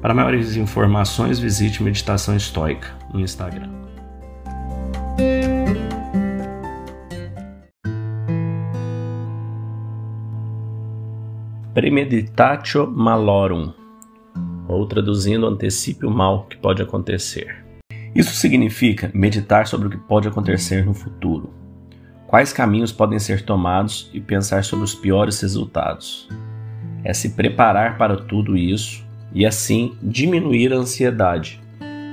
Para maiores informações, visite Meditação Estoica no Instagram. Premeditatio malorum, ou traduzindo, antecipe o mal que pode acontecer. Isso significa meditar sobre o que pode acontecer no futuro, quais caminhos podem ser tomados e pensar sobre os piores resultados. É se preparar para tudo isso e assim diminuir a ansiedade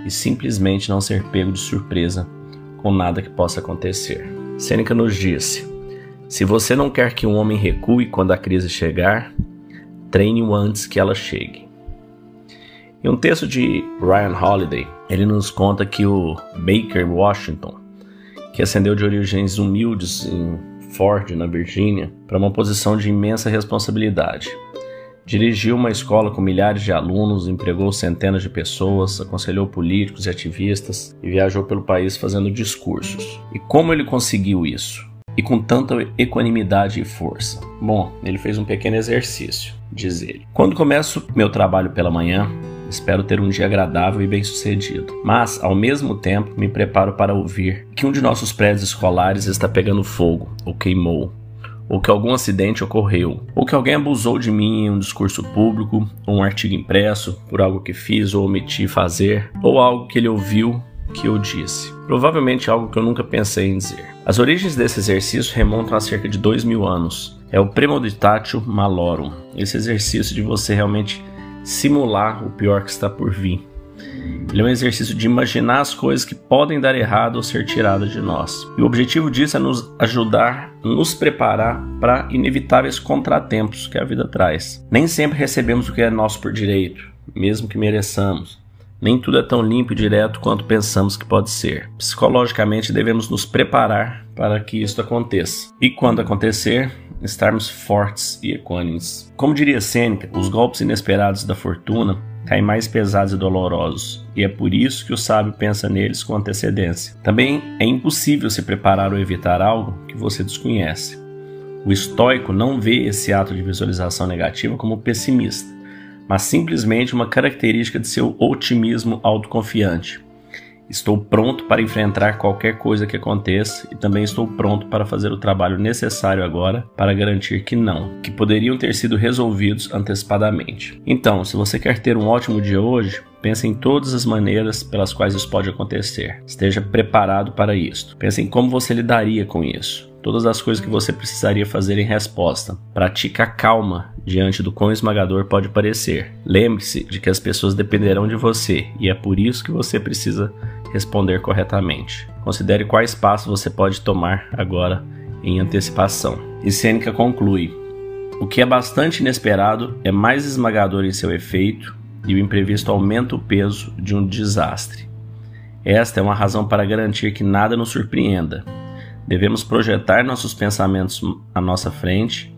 e simplesmente não ser pego de surpresa com nada que possa acontecer. Sêneca nos disse: Se você não quer que um homem recue quando a crise chegar, treine-o antes que ela chegue. Em um texto de Ryan Holiday, ele nos conta que o Baker Washington, que ascendeu de origens humildes em Ford, na Virgínia, para uma posição de imensa responsabilidade, Dirigiu uma escola com milhares de alunos, empregou centenas de pessoas, aconselhou políticos e ativistas e viajou pelo país fazendo discursos. E como ele conseguiu isso? E com tanta equanimidade e força? Bom, ele fez um pequeno exercício, diz ele. Quando começo meu trabalho pela manhã, Espero ter um dia agradável e bem-sucedido. Mas, ao mesmo tempo, me preparo para ouvir que um de nossos prédios escolares está pegando fogo ou queimou ou que algum acidente ocorreu, ou que alguém abusou de mim em um discurso público, ou um artigo impresso, por algo que fiz ou omiti fazer, ou algo que ele ouviu que eu disse. Provavelmente algo que eu nunca pensei em dizer. As origens desse exercício remontam a cerca de dois mil anos. É o premeditatio malorum, esse exercício de você realmente simular o pior que está por vir. Ele é um exercício de imaginar as coisas que podem dar errado ou ser tiradas de nós. E o objetivo disso é nos ajudar, nos preparar para inevitáveis contratempos que a vida traz. Nem sempre recebemos o que é nosso por direito, mesmo que mereçamos. Nem tudo é tão limpo e direto quanto pensamos que pode ser. Psicologicamente, devemos nos preparar para que isso aconteça. E quando acontecer, estarmos fortes e equânimes. Como diria Sêneca, os golpes inesperados da fortuna caem mais pesados e dolorosos, e é por isso que o sábio pensa neles com antecedência. Também é impossível se preparar ou evitar algo que você desconhece. O estoico não vê esse ato de visualização negativa como pessimista, mas simplesmente uma característica de seu otimismo autoconfiante. Estou pronto para enfrentar qualquer coisa que aconteça e também estou pronto para fazer o trabalho necessário agora para garantir que não, que poderiam ter sido resolvidos antecipadamente. Então, se você quer ter um ótimo dia hoje, pense em todas as maneiras pelas quais isso pode acontecer. Esteja preparado para isso. Pense em como você lidaria com isso todas as coisas que você precisaria fazer em resposta. Pratique a calma diante do quão esmagador pode parecer. Lembre-se de que as pessoas dependerão de você e é por isso que você precisa responder corretamente. Considere quais passos você pode tomar agora em antecipação. E Sêneca conclui: O que é bastante inesperado é mais esmagador em seu efeito e o imprevisto aumenta o peso de um desastre. Esta é uma razão para garantir que nada nos surpreenda. Devemos projetar nossos pensamentos à nossa frente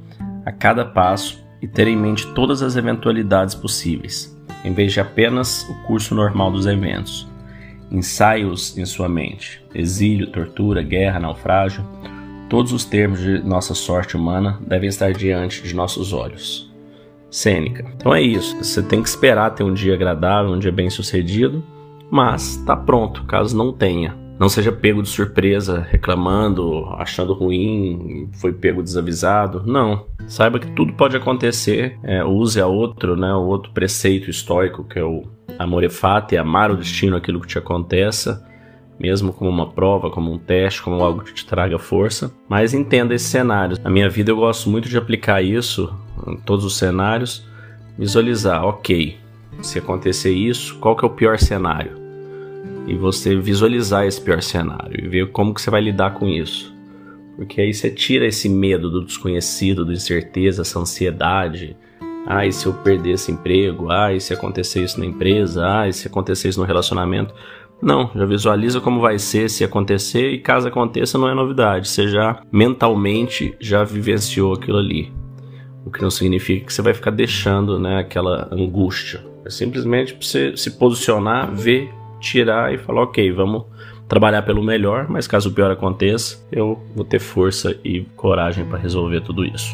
a cada passo e ter em mente todas as eventualidades possíveis, em vez de apenas o curso normal dos eventos. Ensaios em sua mente: exílio, tortura, guerra, naufrágio. Todos os termos de nossa sorte humana devem estar diante de nossos olhos. Sêneca. Então é isso. Você tem que esperar ter um dia agradável, um dia bem sucedido, mas está pronto caso não tenha. Não seja pego de surpresa, reclamando, achando ruim, foi pego desavisado. Não. Saiba que tudo pode acontecer. É, use a outro, né, o outro preceito estoico que é o Amore fati, amar o destino, aquilo que te aconteça, mesmo como uma prova, como um teste, como algo que te traga força. Mas entenda esse cenário. Na minha vida eu gosto muito de aplicar isso em todos os cenários, visualizar, ok, se acontecer isso, qual que é o pior cenário? E você visualizar esse pior cenário e ver como que você vai lidar com isso. Porque aí você tira esse medo do desconhecido, da incerteza, essa ansiedade, ah, e se eu perder esse emprego? Ah, e se acontecer isso na empresa? Ah, e se acontecer isso no relacionamento? Não, já visualiza como vai ser se acontecer e caso aconteça não é novidade. Você já mentalmente já vivenciou aquilo ali. O que não significa que você vai ficar deixando né, aquela angústia. É simplesmente você se posicionar, ver, tirar e falar, ok, vamos trabalhar pelo melhor, mas caso o pior aconteça, eu vou ter força e coragem para resolver tudo isso.